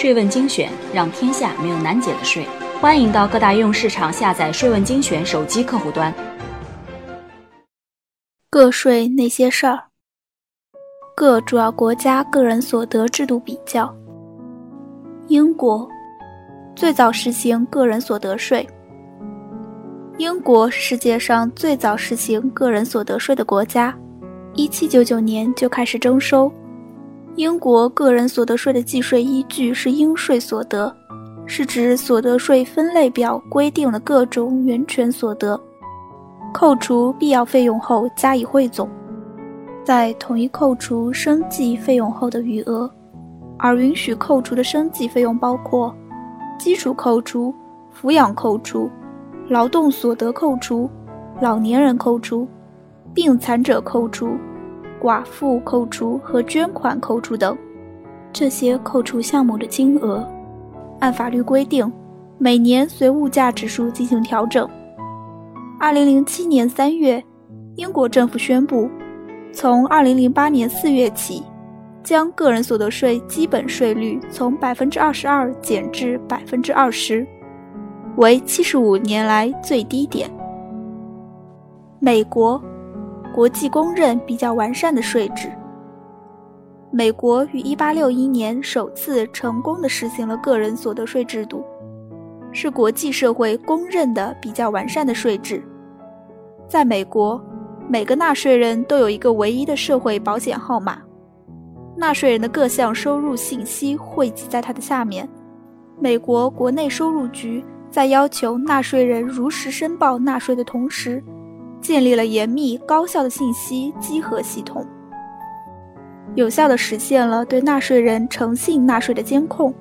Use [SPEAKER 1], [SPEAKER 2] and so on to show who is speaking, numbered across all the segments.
[SPEAKER 1] 税问精选，让天下没有难解的税。欢迎到各大应用市场下载“税问精选”手机客户端。
[SPEAKER 2] 个税那些事儿。各主要国家个人所得制度比较。英国最早实行个人所得税。英国是世界上最早实行个人所得税的国家，一七九九年就开始征收。英国个人所得税的计税依据是应税所得，是指所得税分类表规定的各种源泉所得，扣除必要费用后加以汇总，在统一扣除生计费用后的余额。而允许扣除的生计费用包括基础扣除、抚养扣除、劳动所得扣除、老年人扣除、病残者扣除。寡妇扣除和捐款扣除等，这些扣除项目的金额，按法律规定，每年随物价指数进行调整。二零零七年三月，英国政府宣布，从二零零八年四月起，将个人所得税基本税率从百分之二十二减至百分之二十，为七十五年来最低点。美国。国际公认比较完善的税制。美国于1861年首次成功的实行了个人所得税制度，是国际社会公认的比较完善的税制。在美国，每个纳税人都有一个唯一的社会保险号码，纳税人的各项收入信息汇集在它的下面。美国国内收入局在要求纳税人如实申报纳税的同时。建立了严密高效的信息稽核系统，有效地实现了对纳税人诚信纳税的监控。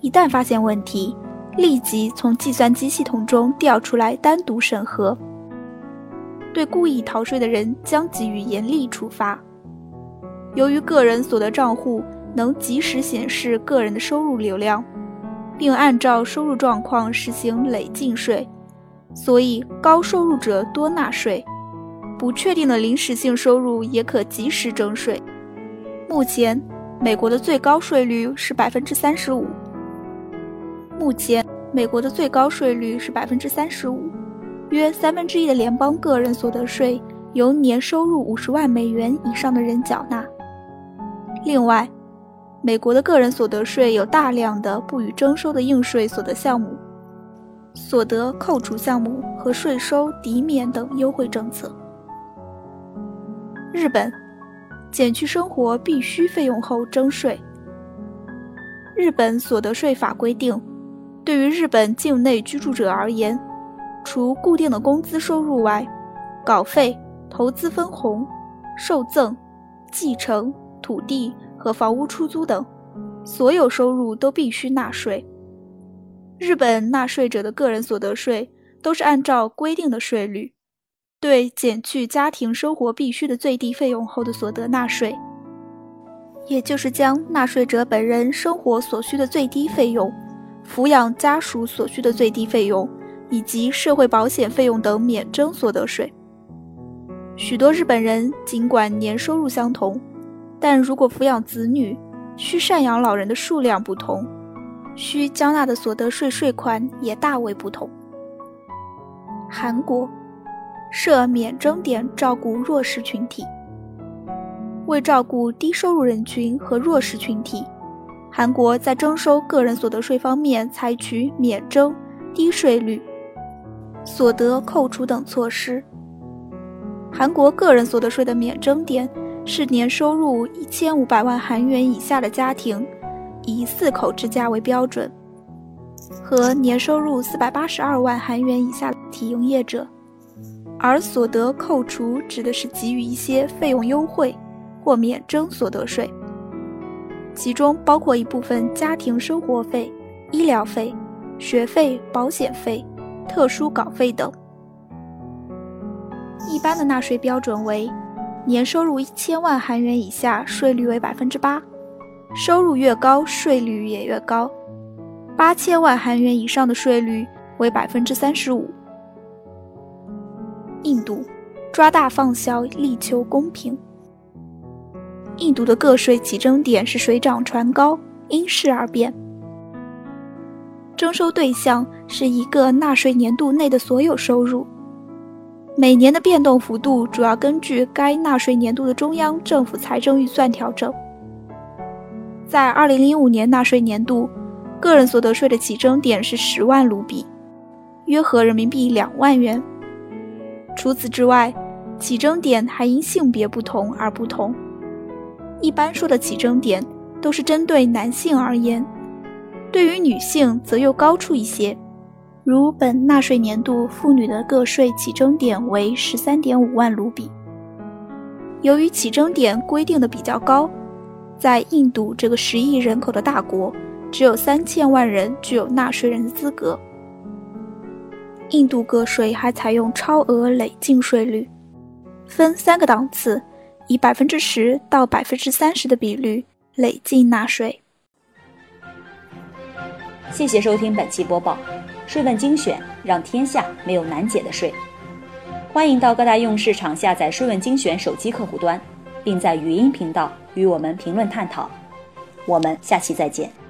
[SPEAKER 2] 一旦发现问题，立即从计算机系统中调出来单独审核。对故意逃税的人将给予严厉处罚。由于个人所得账户能及时显示个人的收入流量，并按照收入状况实行累进税。所以，高收入者多纳税，不确定的临时性收入也可及时征税。目前，美国的最高税率是百分之三十五。目前，美国的最高税率是百分之三十五，约三分之一的联邦个人所得税由年收入五十万美元以上的人缴纳。另外，美国的个人所得税有大量的不予征收的应税所得项目。所得扣除项目和税收抵免等优惠政策。日本减去生活必需费用后征税。日本所得税法规定，对于日本境内居住者而言，除固定的工资收入外，稿费、投资分红、受赠、继承、土地和房屋出租等，所有收入都必须纳税。日本纳税者的个人所得税都是按照规定的税率，对减去家庭生活必需的最低费用后的所得纳税，也就是将纳税者本人生活所需的最低费用、抚养家属所需的最低费用以及社会保险费用等免征所得税。许多日本人尽管年收入相同，但如果抚养子女、需赡养老人的数量不同。需交纳的所得税税款也大为不同。韩国设免征点照顾弱势群体，为照顾低收入人群和弱势群体，韩国在征收个人所得税方面采取免征、低税率、所得扣除等措施。韩国个人所得税的免征点是年收入一千五百万韩元以下的家庭。以四口之家为标准，和年收入四百八十二万韩元以下体营业者，而所得扣除指的是给予一些费用优惠或免征所得税，其中包括一部分家庭生活费、医疗费、学费、保险费、特殊稿费等。一般的纳税标准为，年收入一千万韩元以下，税率为百分之八。收入越高，税率也越高。八千万韩元以上的税率为百分之三十五。印度抓大放小，力求公平。印度的个税起征点是水涨船高，因势而变。征收对象是一个纳税年度内的所有收入。每年的变动幅度主要根据该纳税年度的中央政府财政预算调整。在2005年纳税年度，个人所得税的起征点是十万卢比，约合人民币两万元。除此之外，起征点还因性别不同而不同。一般说的起征点都是针对男性而言，对于女性则又高出一些。如本纳税年度妇女的个税起征点为十三点五万卢比。由于起征点规定的比较高，在印度这个十亿人口的大国，只有三千万人具有纳税人的资格。印度个税还采用超额累进税率，分三个档次，以百分之十到百分之三十的比率累进纳税。
[SPEAKER 1] 谢谢收听本期播报。税问精选，让天下没有难解的税。欢迎到各大应用市场下载税问精选手机客户端，并在语音频道与我们评论探讨。我们下期再见。